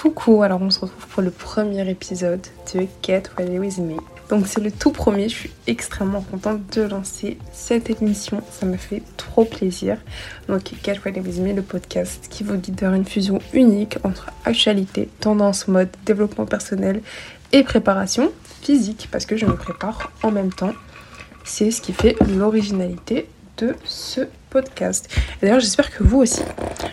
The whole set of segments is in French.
Coucou, alors on se retrouve pour le premier épisode de Get Ready With Me. Donc c'est le tout premier, je suis extrêmement contente de lancer cette émission, ça me fait trop plaisir. Donc Get Ready With Me, le podcast qui vous guide vers une fusion unique entre actualité, tendance, mode, développement personnel et préparation physique, parce que je me prépare en même temps. C'est ce qui fait l'originalité de ce podcast. D'ailleurs, j'espère que vous aussi.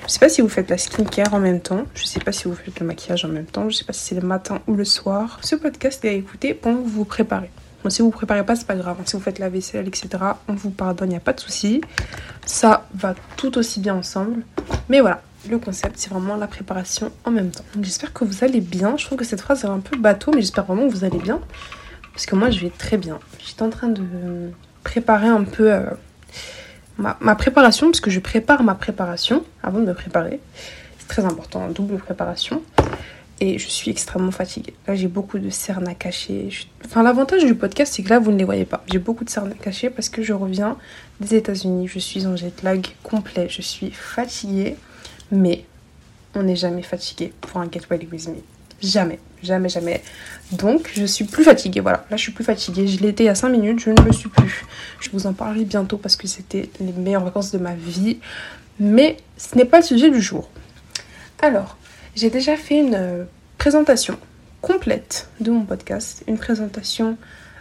Je sais pas si vous faites la skincare en même temps. Je sais pas si vous faites le maquillage en même temps. Je sais pas si c'est le matin ou le soir. Ce podcast est à écouter pendant que vous vous préparez. Bon, si vous vous préparez pas, c'est pas grave. Si vous faites la vaisselle, etc., on vous pardonne, il n'y a pas de souci. Ça va tout aussi bien ensemble. Mais voilà, le concept, c'est vraiment la préparation en même temps. Donc j'espère que vous allez bien. Je trouve que cette phrase est un peu bateau, mais j'espère vraiment que vous allez bien. Parce que moi, je vais très bien. J'étais en train de préparer un peu euh, ma, préparation, parce que je prépare ma préparation avant de me préparer. C'est très important, double préparation. Et je suis extrêmement fatiguée. Là, j'ai beaucoup de cernes à cacher. Enfin, l'avantage du podcast, c'est que là, vous ne les voyez pas. J'ai beaucoup de cernes à cacher parce que je reviens des États-Unis. Je suis en jet lag complet. Je suis fatiguée. Mais on n'est jamais fatigué pour un Get Ready With Me. Jamais, jamais, jamais. Donc, je suis plus fatiguée. Voilà, là, je suis plus fatiguée. Je l'étais il y a 5 minutes, je ne le suis plus. Je vous en parlerai bientôt parce que c'était les meilleures vacances de ma vie. Mais ce n'est pas le sujet du jour. Alors, j'ai déjà fait une euh, présentation complète de mon podcast. Une présentation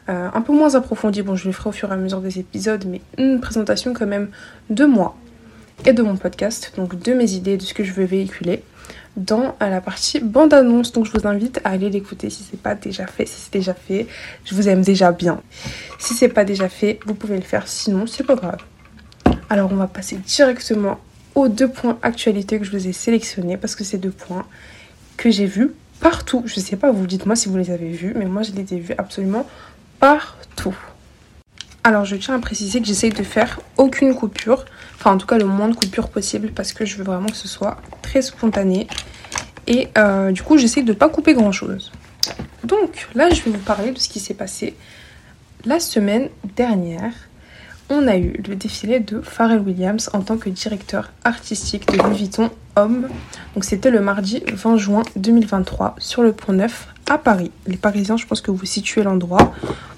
euh, un peu moins approfondie. Bon, je le ferai au fur et à mesure des épisodes, mais une présentation quand même de moi et de mon podcast. Donc, de mes idées, de ce que je veux véhiculer dans la partie bande-annonce. Donc je vous invite à aller l'écouter si c'est pas déjà fait. Si c'est déjà fait, je vous aime déjà bien. Si c'est pas déjà fait, vous pouvez le faire. Sinon, c'est pas grave. Alors on va passer directement aux deux points actualité que je vous ai sélectionnés parce que c'est deux points que j'ai vus partout. Je sais pas, vous dites-moi si vous les avez vus, mais moi je les ai vus absolument partout. Alors je tiens à préciser que j'essaye de faire aucune coupure, enfin en tout cas le moins de coupures possible parce que je veux vraiment que ce soit très spontané. Et euh, du coup j'essaye de ne pas couper grand chose. Donc là je vais vous parler de ce qui s'est passé la semaine dernière. On a eu le défilé de Pharrell Williams en tant que directeur artistique de Louis Vuitton Homme. Donc c'était le mardi 20 juin 2023 sur le Pont Neuf à Paris. Les Parisiens, je pense que vous situez l'endroit.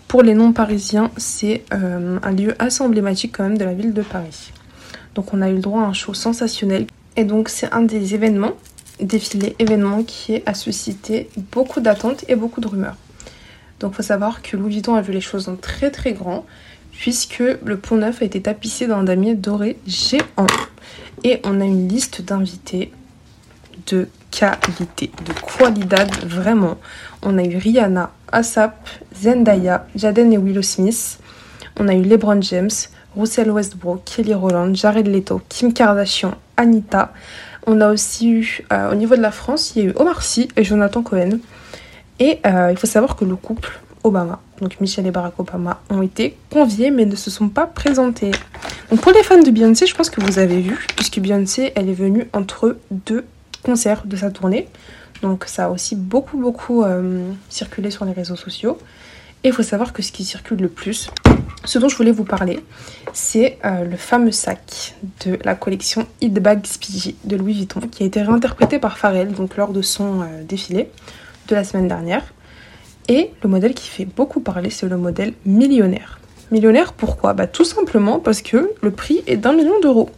Pour les non-parisiens, c'est euh, un lieu assez emblématique quand même de la ville de Paris. Donc on a eu le droit à un show sensationnel. Et donc c'est un des événements, défilé événement qui a suscité beaucoup d'attentes et beaucoup de rumeurs. Donc il faut savoir que Louis Vuitton a vu les choses en très très grand puisque le pont neuf a été tapissé d'un damier doré géant. Et on a une liste d'invités de qualité, de qualidad vraiment. On a eu Rihanna, ASAP, Zendaya, Jaden et Willow Smith. On a eu LeBron James, Russell Westbrook, Kelly Rowland, Jared Leto, Kim Kardashian, Anita. On a aussi eu, euh, au niveau de la France, il y a eu Omar Sy et Jonathan Cohen. Et euh, il faut savoir que le couple Obama, donc Michelle et Barack Obama, ont été conviés mais ne se sont pas présentés. Donc pour les fans de Beyoncé, je pense que vous avez vu, puisque Beyoncé, elle est venue entre deux concerts de sa tournée. Donc ça a aussi beaucoup beaucoup euh, circulé sur les réseaux sociaux. Et il faut savoir que ce qui circule le plus, ce dont je voulais vous parler, c'est euh, le fameux sac de la collection Hit Bag de Louis Vuitton qui a été réinterprété par Pharrell donc lors de son euh, défilé de la semaine dernière. Et le modèle qui fait beaucoup parler, c'est le modèle millionnaire. Millionnaire, pourquoi? Bah, Tout simplement parce que le prix est d'un million d'euros.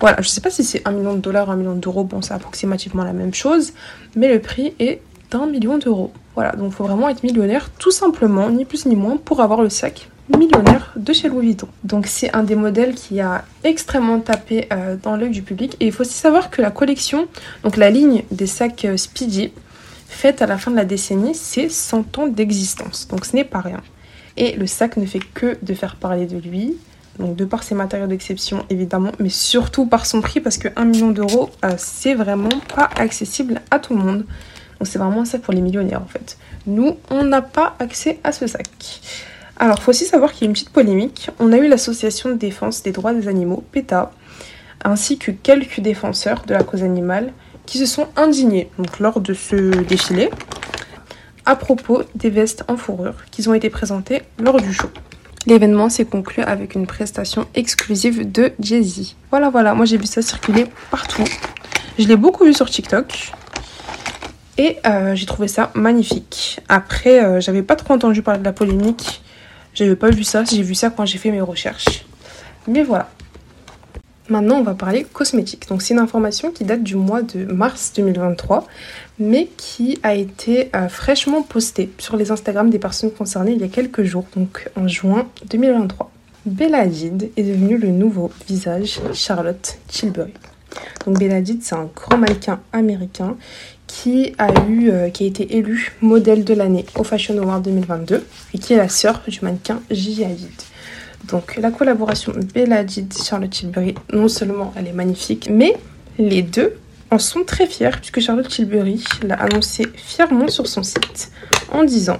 Voilà, je ne sais pas si c'est un million de dollars, un million d'euros, bon, c'est approximativement la même chose, mais le prix est d'un million d'euros. Voilà, donc il faut vraiment être millionnaire, tout simplement, ni plus ni moins, pour avoir le sac millionnaire de chez Louis Vuitton. Donc c'est un des modèles qui a extrêmement tapé euh, dans l'œil du public. Et il faut aussi savoir que la collection, donc la ligne des sacs euh, Speedy, faite à la fin de la décennie, c'est 100 ans d'existence. Donc ce n'est pas rien. Et le sac ne fait que de faire parler de lui. Donc de par ses matériaux d'exception évidemment, mais surtout par son prix parce que 1 million d'euros, euh, c'est vraiment pas accessible à tout le monde. Donc c'est vraiment ça pour les millionnaires en fait. Nous, on n'a pas accès à ce sac. Alors, faut aussi savoir qu'il y a une petite polémique. On a eu l'association de défense des droits des animaux, PETA, ainsi que quelques défenseurs de la cause animale qui se sont indignés lors de ce défilé à propos des vestes en fourrure qui ont été présentées lors du show. L'événement s'est conclu avec une prestation exclusive de Jay-Z. Voilà, voilà, moi j'ai vu ça circuler partout. Je l'ai beaucoup vu sur TikTok. Et euh, j'ai trouvé ça magnifique. Après, euh, j'avais pas trop entendu parler de la polémique. J'avais pas vu ça, j'ai vu ça quand j'ai fait mes recherches. Mais voilà. Maintenant, on va parler cosmétique. Donc, c'est une information qui date du mois de mars 2023, mais qui a été euh, fraîchement postée sur les Instagram des personnes concernées il y a quelques jours, donc en juin 2023. Bella Hadid est devenue le nouveau visage Charlotte Tilbury. Donc Bella Hadid, c'est un grand mannequin américain qui a eu, euh, qui a été élu modèle de l'année au Fashion Award 2022 et qui est la sœur du mannequin Gigi Hadid. Donc la collaboration Bella Hadid Charlotte Tilbury, non seulement elle est magnifique, mais les deux en sont très fiers puisque Charlotte Tilbury l'a annoncé fièrement sur son site en disant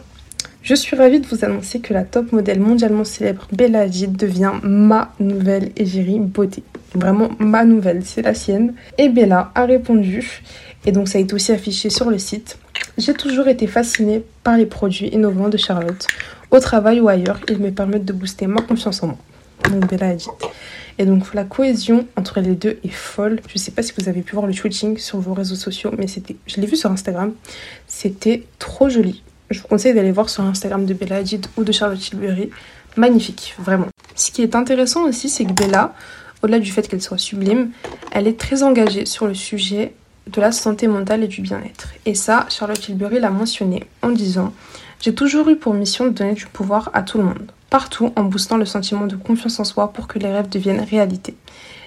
je suis ravie de vous annoncer que la top modèle mondialement célèbre Bella Hadid devient ma nouvelle égérie beauté. Vraiment ma nouvelle, c'est la sienne. Et Bella a répondu, et donc ça a été aussi affiché sur le site. J'ai toujours été fascinée par les produits innovants de Charlotte. Au travail ou ailleurs, ils me permettent de booster ma confiance en moi. Donc Bella Hadid. Et donc la cohésion entre les deux est folle. Je sais pas si vous avez pu voir le switching sur vos réseaux sociaux, mais c'était, je l'ai vu sur Instagram. C'était trop joli. Je vous conseille d'aller voir sur Instagram de Bella Hadid ou de Charlotte Tilbury. Magnifique, vraiment. Ce qui est intéressant aussi, c'est que Bella, au-delà du fait qu'elle soit sublime, elle est très engagée sur le sujet de la santé mentale et du bien-être. Et ça, Charlotte Tilbury l'a mentionné en disant J'ai toujours eu pour mission de donner du pouvoir à tout le monde, partout en boostant le sentiment de confiance en soi pour que les rêves deviennent réalité.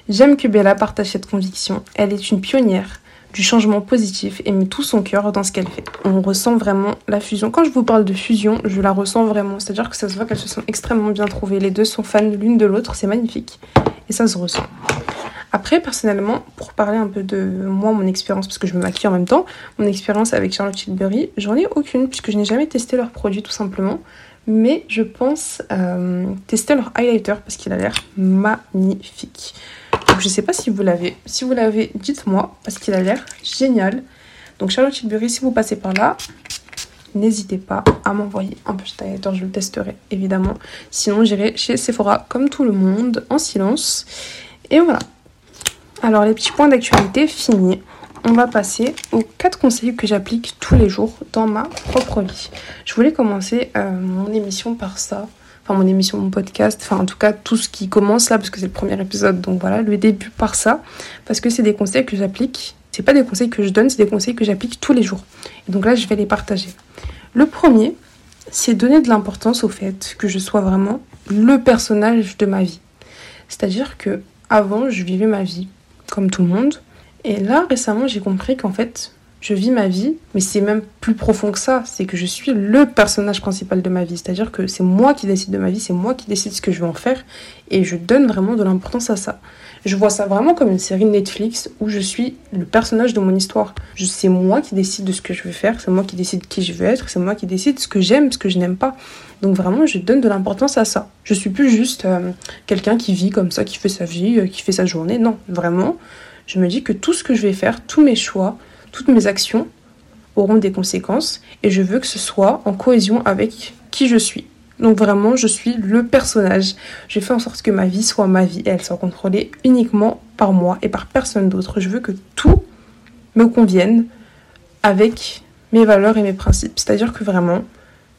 J'aime que Bella partage cette conviction. Elle est une pionnière du changement positif et met tout son cœur dans ce qu'elle fait. On ressent vraiment la fusion. Quand je vous parle de fusion, je la ressens vraiment. C'est-à-dire que ça se voit qu'elles se sont extrêmement bien trouvées. Les deux sont fans l'une de l'autre, c'est magnifique. Et ça se ressent. Après, personnellement, pour parler un peu de moi, mon expérience, parce que je me maquille en même temps, mon expérience avec Charlotte Tilbury, j'en ai aucune, puisque je n'ai jamais testé leurs produits tout simplement. Mais je pense euh, tester leur highlighter parce qu'il a l'air magnifique. Donc je sais pas si vous l'avez. Si vous l'avez, dites-moi parce qu'il a l'air génial. Donc Charlotte Tilbury, si vous passez par là, n'hésitez pas à m'envoyer un petit highlighter, je le testerai évidemment. Sinon j'irai chez Sephora comme tout le monde en silence. Et voilà. Alors les petits points d'actualité finis. On va passer aux 4 conseils que j'applique tous les jours dans ma propre vie. Je voulais commencer euh, mon émission par ça enfin mon émission, mon podcast, enfin en tout cas tout ce qui commence là parce que c'est le premier épisode, donc voilà, le début par ça, parce que c'est des conseils que j'applique. C'est pas des conseils que je donne, c'est des conseils que j'applique tous les jours. Et donc là, je vais les partager. Le premier, c'est donner de l'importance au fait que je sois vraiment le personnage de ma vie. C'est-à-dire que avant, je vivais ma vie comme tout le monde, et là récemment, j'ai compris qu'en fait, je vis ma vie, mais c'est même plus profond que ça. C'est que je suis le personnage principal de ma vie. C'est-à-dire que c'est moi qui décide de ma vie, c'est moi qui décide ce que je vais en faire. Et je donne vraiment de l'importance à ça. Je vois ça vraiment comme une série Netflix où je suis le personnage de mon histoire. C'est moi qui décide de ce que je veux faire, c'est moi qui décide qui je veux être, c'est moi qui décide ce que j'aime, ce que je n'aime pas. Donc vraiment, je donne de l'importance à ça. Je suis plus juste euh, quelqu'un qui vit comme ça, qui fait sa vie, euh, qui fait sa journée. Non, vraiment, je me dis que tout ce que je vais faire, tous mes choix, toutes mes actions auront des conséquences et je veux que ce soit en cohésion avec qui je suis. Donc vraiment, je suis le personnage. Je fais en sorte que ma vie soit ma vie et elle soit contrôlée uniquement par moi et par personne d'autre. Je veux que tout me convienne avec mes valeurs et mes principes. C'est-à-dire que vraiment,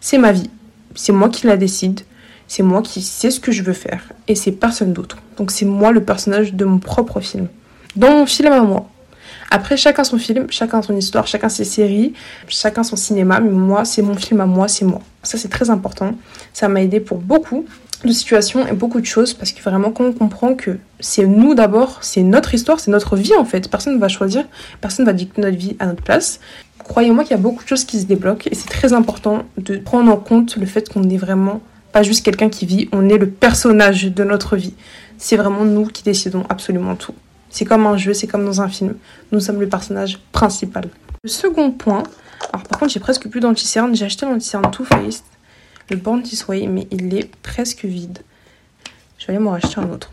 c'est ma vie. C'est moi qui la décide. C'est moi qui sais ce que je veux faire. Et c'est personne d'autre. Donc c'est moi le personnage de mon propre film. Dans mon film à moi. Après, chacun son film, chacun son histoire, chacun ses séries, chacun son cinéma, mais moi, c'est mon film à moi, c'est moi. Ça, c'est très important. Ça m'a aidé pour beaucoup de situations et beaucoup de choses parce que vraiment quand on comprend que c'est nous d'abord, c'est notre histoire, c'est notre vie en fait. Personne ne va choisir, personne ne va dicter notre vie à notre place. Croyez-moi qu'il y a beaucoup de choses qui se débloquent et c'est très important de prendre en compte le fait qu'on n'est vraiment pas juste quelqu'un qui vit, on est le personnage de notre vie. C'est vraiment nous qui décidons absolument tout. C'est comme un jeu, c'est comme dans un film. Nous sommes le personnage principal. Le second point, alors par contre j'ai presque plus d'anti-cerne, j'ai acheté l'anti-cerne Too Faced, le Born This Way, mais il est presque vide. Je vais aller m'en racheter un autre.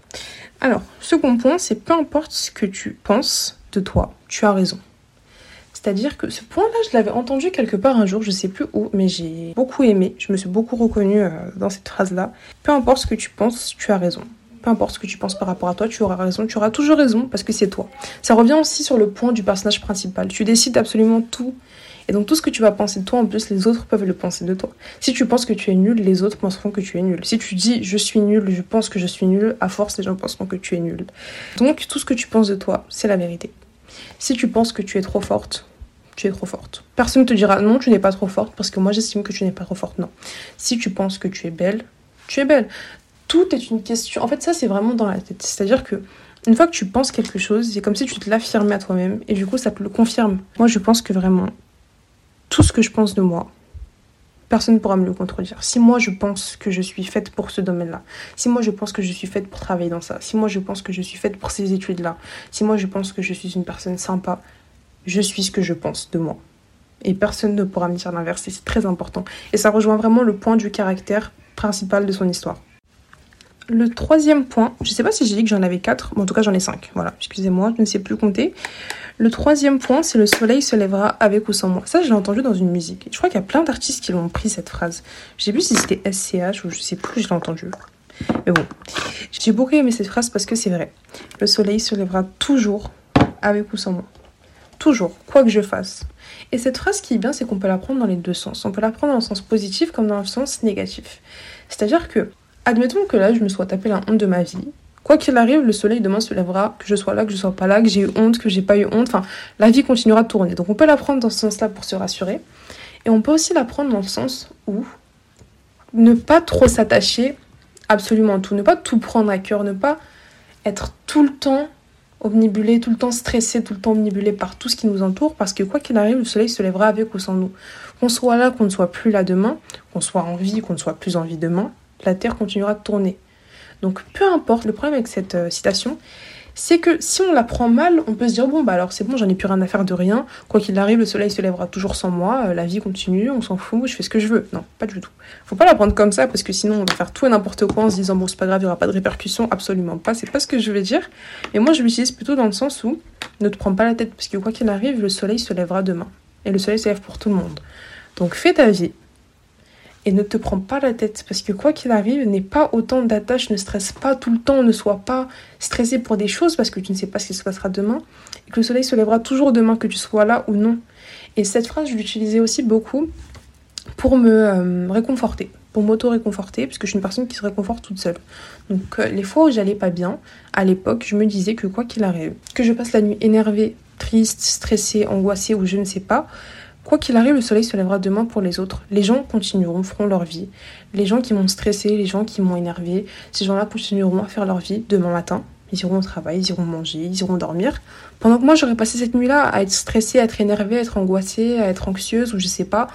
Alors, second point, c'est peu importe ce que tu penses de toi, tu as raison. C'est-à-dire que ce point-là, je l'avais entendu quelque part un jour, je sais plus où, mais j'ai beaucoup aimé, je me suis beaucoup reconnue euh, dans cette phrase-là. Peu importe ce que tu penses, tu as raison peu importe ce que tu penses par rapport à toi, tu auras raison, tu auras toujours raison parce que c'est toi. Ça revient aussi sur le point du personnage principal. Tu décides absolument tout Et donc tout ce que tu vas penser de toi, en plus, les autres peuvent le penser de toi. Si tu penses que tu es nul, les autres penseront que tu es nul. Si tu dis je suis nul, je pense que je suis nul, à force, les gens penseront que tu es nul. Donc tout ce que tu penses de toi, c'est la vérité. Si tu penses que tu es trop forte, tu es trop forte. Personne ne te dira non, tu n'es pas trop forte, parce que moi j'estime que tu n'es pas trop forte. Non. Si tu penses que tu es belle, tu es belle. Tout est une question. En fait, ça, c'est vraiment dans la tête. C'est-à-dire que une fois que tu penses quelque chose, c'est comme si tu te l'affirmais à toi-même et du coup ça te le confirme. Moi je pense que vraiment tout ce que je pense de moi, personne ne pourra me le contredire. Si moi je pense que je suis faite pour ce domaine-là, si moi je pense que je suis faite pour travailler dans ça, si moi je pense que je suis faite pour ces études-là, si moi je pense que je suis une personne sympa, je suis ce que je pense de moi. Et personne ne pourra me dire l'inverse et c'est très important. Et ça rejoint vraiment le point du caractère principal de son histoire. Le troisième point, je ne sais pas si j'ai dit que j'en avais quatre, mais en tout cas j'en ai cinq. Voilà, excusez-moi, je ne sais plus compter. Le troisième point, c'est le soleil se lèvera avec ou sans moi. Ça, je l'ai entendu dans une musique. Je crois qu'il y a plein d'artistes qui l'ont pris cette phrase. Je sais plus si c'était SCH ou je sais plus, je l'ai entendu. Mais bon, j'ai beaucoup aimé cette phrase parce que c'est vrai. Le soleil se lèvera toujours avec ou sans moi. Toujours, quoi que je fasse. Et cette phrase qui est bien, c'est qu'on peut la prendre dans les deux sens. On peut la prendre dans le sens positif comme dans le sens négatif. C'est-à-dire que Admettons que là, je me sois tapé la honte de ma vie. Quoi qu'il arrive, le soleil demain se lèvera, que je sois là, que je sois pas là, que j'ai eu honte, que j'ai pas eu honte. Enfin, la vie continuera de tourner. Donc on peut la prendre dans ce sens-là pour se rassurer. Et on peut aussi la prendre dans le sens où ne pas trop s'attacher absolument à tout, ne pas tout prendre à cœur, ne pas être tout le temps omnibulé, tout le temps stressé, tout le temps omnibulé par tout ce qui nous entoure, parce que quoi qu'il arrive, le soleil se lèvera avec ou sans nous. Qu'on soit là, qu'on ne soit plus là demain, qu'on soit en vie, qu'on ne soit plus en vie demain, la Terre continuera de tourner. Donc peu importe, le problème avec cette euh, citation, c'est que si on la prend mal, on peut se dire bon bah alors c'est bon, j'en ai plus rien à faire de rien, quoi qu'il arrive, le soleil se lèvera toujours sans moi, euh, la vie continue, on s'en fout, je fais ce que je veux. Non, pas du tout. Faut pas la prendre comme ça parce que sinon on va faire tout et n'importe quoi en se disant bon c'est pas grave, il y aura pas de répercussions, absolument pas, c'est pas ce que je veux dire. Et moi je l'utilise plutôt dans le sens où ne te prends pas la tête parce que quoi qu'il arrive, le soleil se lèvera demain et le soleil se lève pour tout le monde. Donc fais ta vie, et ne te prends pas la tête parce que quoi qu'il arrive, n'aie pas autant d'attaches, ne stresse pas tout le temps, ne sois pas stressé pour des choses parce que tu ne sais pas ce qui se passera demain et que le soleil se lèvera toujours demain que tu sois là ou non. Et cette phrase, je l'utilisais aussi beaucoup pour me euh, réconforter, pour m'auto-réconforter, puisque je suis une personne qui se réconforte toute seule. Donc euh, les fois où j'allais pas bien, à l'époque, je me disais que quoi qu'il arrive, que je passe la nuit énervée, triste, stressée, angoissée ou je ne sais pas, Quoi qu'il arrive, le soleil se lèvera demain pour les autres. Les gens continueront, feront leur vie. Les gens qui m'ont stressé, les gens qui m'ont énervé, ces gens-là continueront à faire leur vie demain matin. Ils iront au travail, ils iront manger, ils iront dormir. Pendant que moi, j'aurais passé cette nuit-là à être stressée, à être énervée, à être angoissée, à être anxieuse ou je sais pas,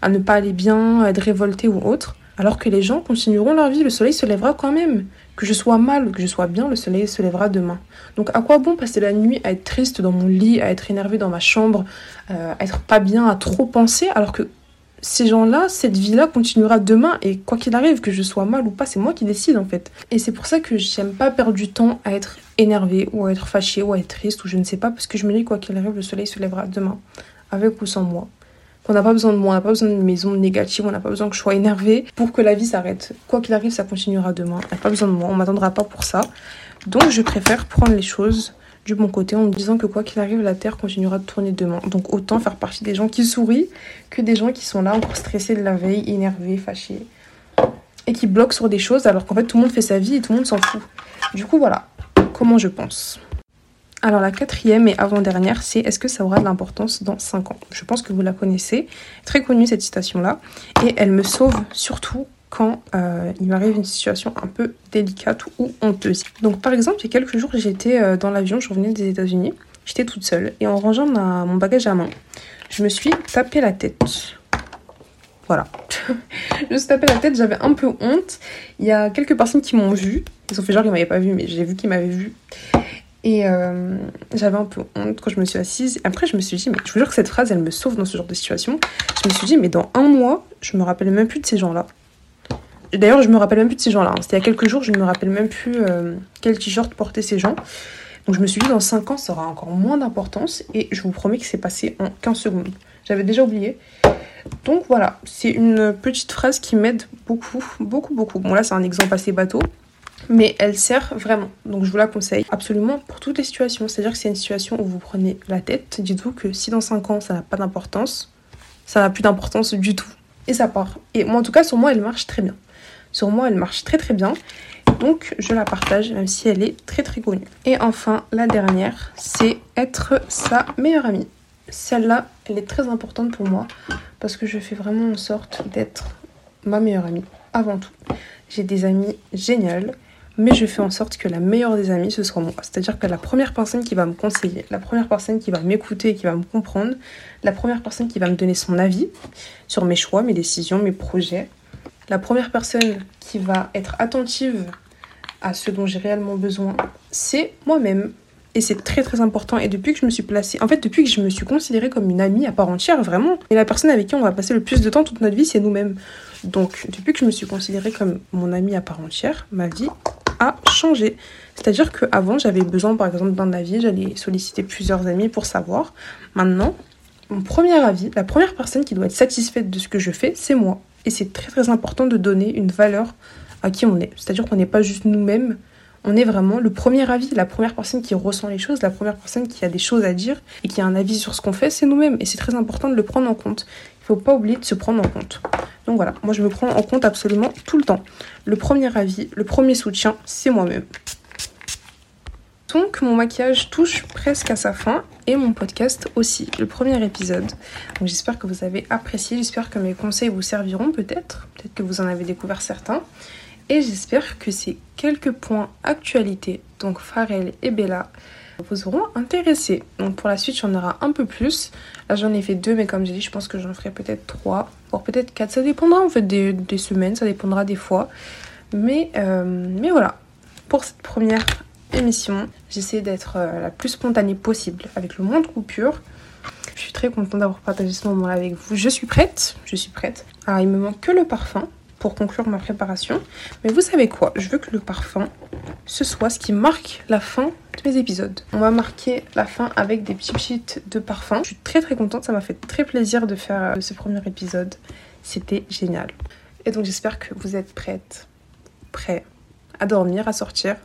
à ne pas aller bien, à être révoltée ou autre. Alors que les gens continueront leur vie, le soleil se lèvera quand même. Que je sois mal ou que je sois bien, le soleil se lèvera demain. Donc à quoi bon passer la nuit à être triste dans mon lit, à être énervé dans ma chambre, euh, à être pas bien, à trop penser, alors que ces gens-là, cette vie-là continuera demain et quoi qu'il arrive, que je sois mal ou pas, c'est moi qui décide en fait. Et c'est pour ça que j'aime pas perdre du temps à être énervé ou à être fâché ou à être triste ou je ne sais pas, parce que je me dis quoi qu'il arrive, le soleil se lèvera demain, avec ou sans moi. On n'a pas besoin de moi, on n'a pas besoin d'une maison négative, on n'a pas besoin que je sois énervée pour que la vie s'arrête. Quoi qu'il arrive, ça continuera demain. On n'a pas besoin de moi, on m'attendra pas pour ça. Donc je préfère prendre les choses du bon côté en me disant que quoi qu'il arrive, la Terre continuera de tourner demain. Donc autant faire partie des gens qui sourient que des gens qui sont là encore stressés de la veille, énervés, fâchés. Et qui bloquent sur des choses alors qu'en fait tout le monde fait sa vie et tout le monde s'en fout. Du coup voilà, comment je pense. Alors la quatrième et avant-dernière, c'est est-ce que ça aura de l'importance dans 5 ans? Je pense que vous la connaissez, très connue cette citation-là, et elle me sauve surtout quand euh, il m'arrive une situation un peu délicate ou honteuse. Donc par exemple, il y a quelques jours, j'étais euh, dans l'avion, je revenais des États-Unis, j'étais toute seule, et en rangeant mon bagage à main, je me suis tapé la tête. Voilà. je me suis tapé la tête, j'avais un peu honte. Il y a quelques personnes qui m'ont vu. Ils ont fait genre qu'ils m'avaient pas vu, mais j'ai vu qu'ils m'avaient vu. Et euh, j'avais un peu honte quand je me suis assise. Après, je me suis dit, mais je vous jure que cette phrase, elle me sauve dans ce genre de situation. Je me suis dit, mais dans un mois, je me rappelle même plus de ces gens-là. D'ailleurs, je me rappelle même plus de ces gens-là. Hein. C'était il y a quelques jours, je ne me rappelle même plus euh, quel t-shirt portaient ces gens. Donc je me suis dit, dans 5 ans, ça aura encore moins d'importance. Et je vous promets que c'est passé en 15 secondes. J'avais déjà oublié. Donc voilà, c'est une petite phrase qui m'aide beaucoup, beaucoup, beaucoup. Bon là, c'est un exemple assez bateau mais elle sert vraiment. Donc je vous la conseille absolument pour toutes les situations. C'est-à-dire que c'est une situation où vous prenez la tête. Dites-vous que si dans 5 ans ça n'a pas d'importance, ça n'a plus d'importance du tout. Et ça part. Et moi, en tout cas, sur moi, elle marche très bien. Sur moi, elle marche très très bien. Donc, je la partage, même si elle est très très connue. Et enfin, la dernière, c'est être sa meilleure amie. Celle-là, elle est très importante pour moi parce que je fais vraiment en sorte d'être ma meilleure amie avant tout. J'ai des amis géniales mais je fais en sorte que la meilleure des amies, ce soit moi. C'est-à-dire que la première personne qui va me conseiller, la première personne qui va m'écouter, qui va me comprendre, la première personne qui va me donner son avis sur mes choix, mes décisions, mes projets, la première personne qui va être attentive à ce dont j'ai réellement besoin, c'est moi-même. Et c'est très très important. Et depuis que je me suis placée, en fait, depuis que je me suis considérée comme une amie à part entière, vraiment, et la personne avec qui on va passer le plus de temps toute notre vie, c'est nous-mêmes. Donc, depuis que je me suis considérée comme mon amie à part entière, ma vie changé. C'est-à-dire qu'avant, j'avais besoin, par exemple, d'un avis, j'allais solliciter plusieurs amis pour savoir. Maintenant, mon premier avis, la première personne qui doit être satisfaite de ce que je fais, c'est moi. Et c'est très très important de donner une valeur à qui on est. C'est-à-dire qu'on n'est pas juste nous-mêmes, on est vraiment le premier avis, la première personne qui ressent les choses, la première personne qui a des choses à dire et qui a un avis sur ce qu'on fait, c'est nous-mêmes. Et c'est très important de le prendre en compte. Faut pas oublier de se prendre en compte. Donc voilà, moi je me prends en compte absolument tout le temps. Le premier avis, le premier soutien, c'est moi-même. Donc mon maquillage touche presque à sa fin et mon podcast aussi, le premier épisode. Donc j'espère que vous avez apprécié, j'espère que mes conseils vous serviront peut-être, peut-être que vous en avez découvert certains. Et j'espère que ces quelques points actualité, donc Pharrell et Bella, vous auront intéressé. Donc pour la suite, j'en aurai un peu plus. Là, j'en ai fait deux, mais comme j'ai dit, je pense que j'en ferai peut-être trois, voire peut-être quatre. Ça dépendra en fait des, semaines, ça dépendra des fois. Mais, euh, mais voilà, pour cette première émission, j'essaie d'être euh, la plus spontanée possible, avec le moins de coupures. Je suis très contente d'avoir partagé ce moment-là avec vous. Je suis prête, je suis prête. Alors, il me manque que le parfum pour conclure ma préparation. Mais vous savez quoi? Je veux que le parfum, ce soit ce qui marque la fin de mes épisodes. On va marquer la fin avec des petits sheets de parfum. Je suis très très contente, ça m'a fait très plaisir de faire euh, ce premier épisode. C'était génial. Et donc j'espère que vous êtes prêtes, prêts à dormir, à sortir.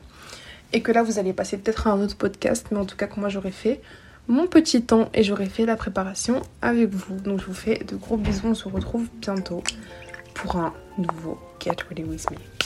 Et que là vous allez passer peut-être à un autre podcast, mais en tout cas que moi j'aurais fait mon petit temps et j'aurais fait la préparation avec vous. Donc je vous fais de gros bisous, on se retrouve bientôt pour un nouveau Get Ready With Me.